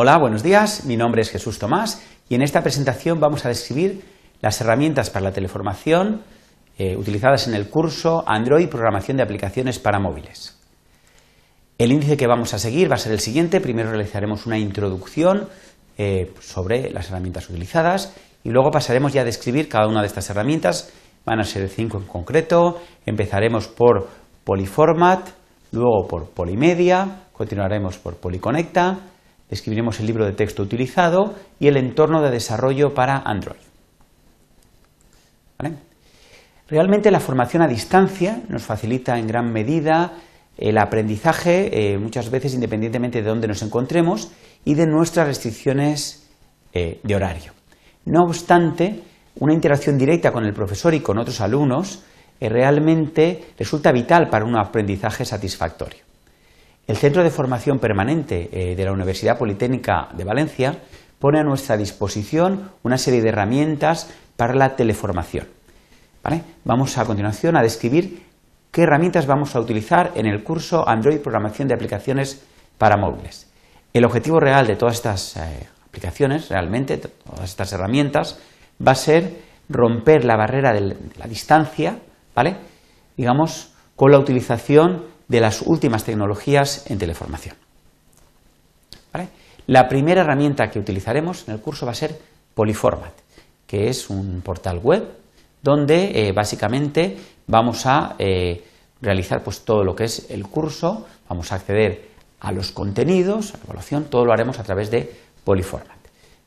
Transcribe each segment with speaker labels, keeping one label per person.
Speaker 1: Hola, buenos días. Mi nombre es Jesús Tomás y en esta presentación vamos a describir las herramientas para la teleformación eh, utilizadas en el curso Android Programación de Aplicaciones para Móviles. El índice que vamos a seguir va a ser el siguiente. Primero realizaremos una introducción eh, sobre las herramientas utilizadas y luego pasaremos ya a describir cada una de estas herramientas. Van a ser cinco en concreto. Empezaremos por Polyformat, luego por Polymedia, continuaremos por Polyconnecta, describiremos el libro de texto utilizado y el entorno de desarrollo para Android. Realmente la formación a distancia nos facilita en gran medida el aprendizaje, eh, muchas veces independientemente de dónde nos encontremos y de nuestras restricciones eh, de horario. No obstante, una interacción directa con el profesor y con otros alumnos eh, realmente resulta vital para un aprendizaje satisfactorio. El Centro de Formación Permanente eh, de la Universidad Politécnica de Valencia pone a nuestra disposición una serie de herramientas para la teleformación. Vamos a continuación a describir qué herramientas vamos a utilizar en el curso Android Programación de Aplicaciones para Móviles. El objetivo real de todas estas eh, aplicaciones, realmente, todas estas herramientas, va a ser romper la barrera de la distancia, ¿vale? digamos, con la utilización de las últimas tecnologías en teleformación. La primera herramienta que utilizaremos en el curso va a ser Polyformat, que es un portal web donde eh, básicamente vamos a eh, realizar pues, todo lo que es el curso, vamos a acceder a los contenidos, a la evaluación, todo lo haremos a través de Polyformat.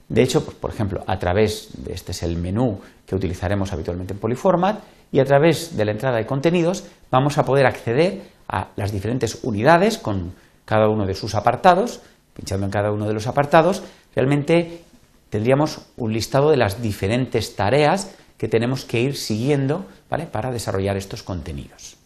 Speaker 1: De hecho, pues, por ejemplo, a través de este es el menú que utilizaremos habitualmente en Polyformat y a través de la entrada de contenidos vamos a poder acceder a las diferentes unidades con cada uno de sus apartados, pinchando en cada uno de los apartados, realmente tendríamos un listado de las diferentes tareas que tenemos que ir siguiendo para desarrollar estos contenidos.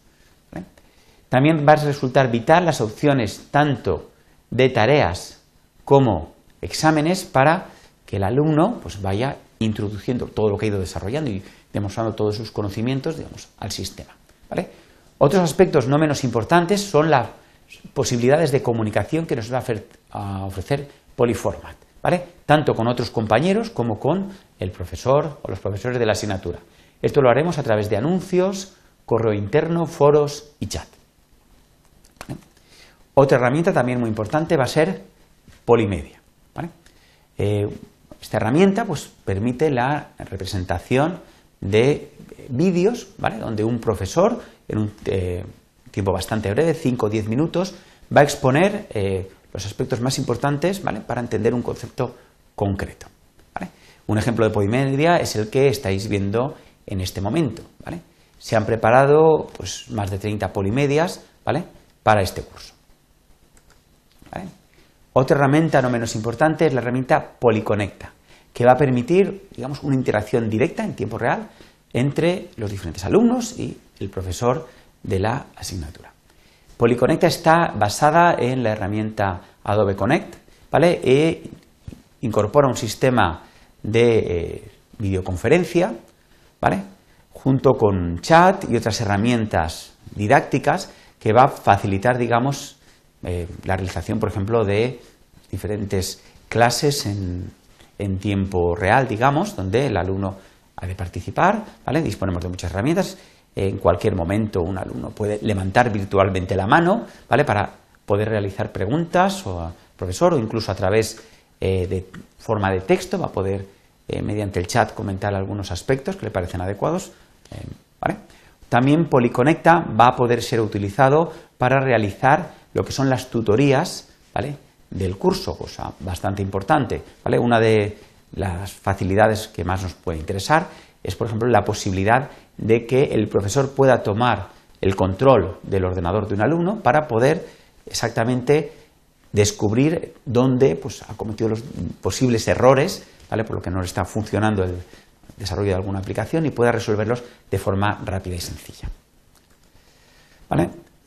Speaker 1: También va a resultar vital las opciones tanto de tareas como exámenes para que el alumno pues, vaya introduciendo todo lo que ha ido desarrollando y demostrando todos sus conocimientos digamos, al sistema. ¿vale? Otros aspectos no menos importantes son las posibilidades de comunicación que nos va a ofrecer Polyformat, ¿vale? tanto con otros compañeros como con el profesor o los profesores de la asignatura. Esto lo haremos a través de anuncios, correo interno, foros y chat. Otra herramienta también muy importante va a ser Polymedia. Eh, esta herramienta pues, permite la representación de vídeos, donde un profesor en un eh, tiempo bastante breve, 5 o 10 minutos, va a exponer eh, los aspectos más importantes ¿vale? para entender un concepto concreto. Un ejemplo de Polymedia es el que estáis viendo en este momento. Se han preparado pues, más de 30 polimedias ¿vale? para este curso. Otra herramienta no menos importante es la herramienta Polyconnecta, que va a permitir digamos, una interacción directa en tiempo real entre los diferentes alumnos y el profesor de la asignatura. Polyconnecta está basada en la herramienta Adobe Connect, ¿vale? E incorpora un sistema de eh, videoconferencia, ¿vale? Junto con chat y otras herramientas didácticas que va a facilitar, digamos, eh, la realización, por ejemplo, de diferentes clases en, en tiempo real, digamos, donde el alumno ha de participar, ¿vale? Disponemos de muchas herramientas. En cualquier momento un alumno puede levantar virtualmente la mano, ¿vale? Para poder realizar preguntas o al profesor o incluso a través eh, de forma de texto va a poder eh, mediante el chat comentar algunos aspectos que le parecen adecuados, eh. También Polyconnecta va a poder ser utilizado para realizar lo que son las tutorías. Del curso, cosa bastante importante, ¿vale? Una de las facilidades que más nos puede interesar es, por ejemplo, la posibilidad de que el profesor pueda tomar el control del ordenador de un alumno para poder exactamente descubrir dónde pues, ha cometido los posibles errores, ¿vale? por lo que no está funcionando el desarrollo de alguna aplicación y pueda resolverlos de forma rápida y sencilla.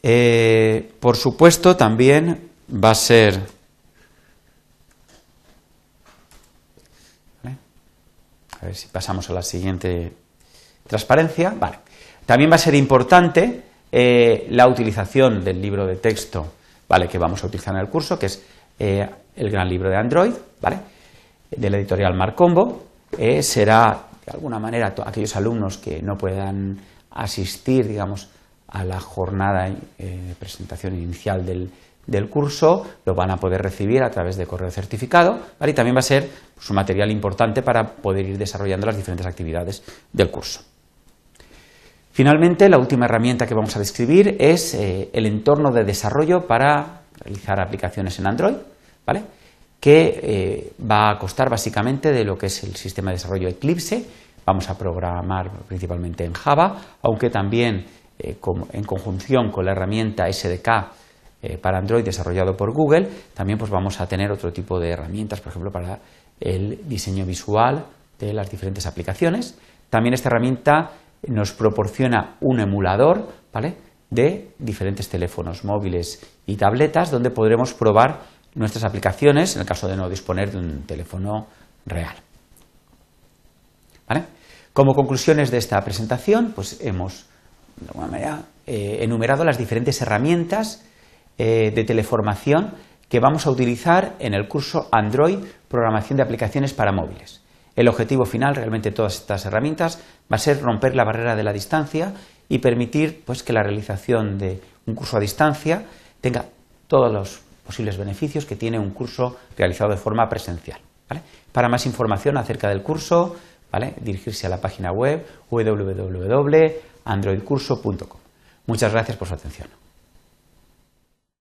Speaker 1: Eh, por supuesto, también va a ser A ver si pasamos a la siguiente transparencia. Vale. También va a ser importante eh, la utilización del libro de texto ¿vale? que vamos a utilizar en el curso, que es eh, el gran libro de Android, ¿vale? de la editorial Marcombo. Eh, será, de alguna manera, aquellos alumnos que no puedan asistir, digamos, a la jornada de presentación inicial del, curso, lo van a poder recibir a través de correo certificado y también va a ser pues, un material importante para poder ir desarrollando las diferentes actividades del curso. Finalmente, la última herramienta que vamos a describir es eh, el entorno de desarrollo para realizar aplicaciones en Android, ¿vale? que eh, va a costar básicamente de lo que es el sistema de desarrollo Eclipse. Vamos a programar principalmente en Java, aunque también eh, en conjunción con la herramienta SDK eh, para Android desarrollado por Google, también pues vamos a tener otro tipo de herramientas, por ejemplo, para el diseño visual de las diferentes aplicaciones. También esta herramienta nos proporciona un emulador de diferentes teléfonos móviles y tabletas donde podremos probar nuestras aplicaciones en el caso de no disponer de un teléfono real. Como conclusiones de esta presentación, pues hemos de alguna manera, eh, enumerado las diferentes herramientas eh, de teleformación que vamos a utilizar en el curso Android Programación de Aplicaciones para Móviles. El objetivo final realmente todas estas herramientas va a ser romper la barrera de la distancia y permitir pues, que la realización de un curso a distancia tenga todos los posibles beneficios que tiene un curso realizado de forma presencial. Para más información acerca del curso, dirigirse a la página web www androidcurso.com. Muchas gracias por su atención.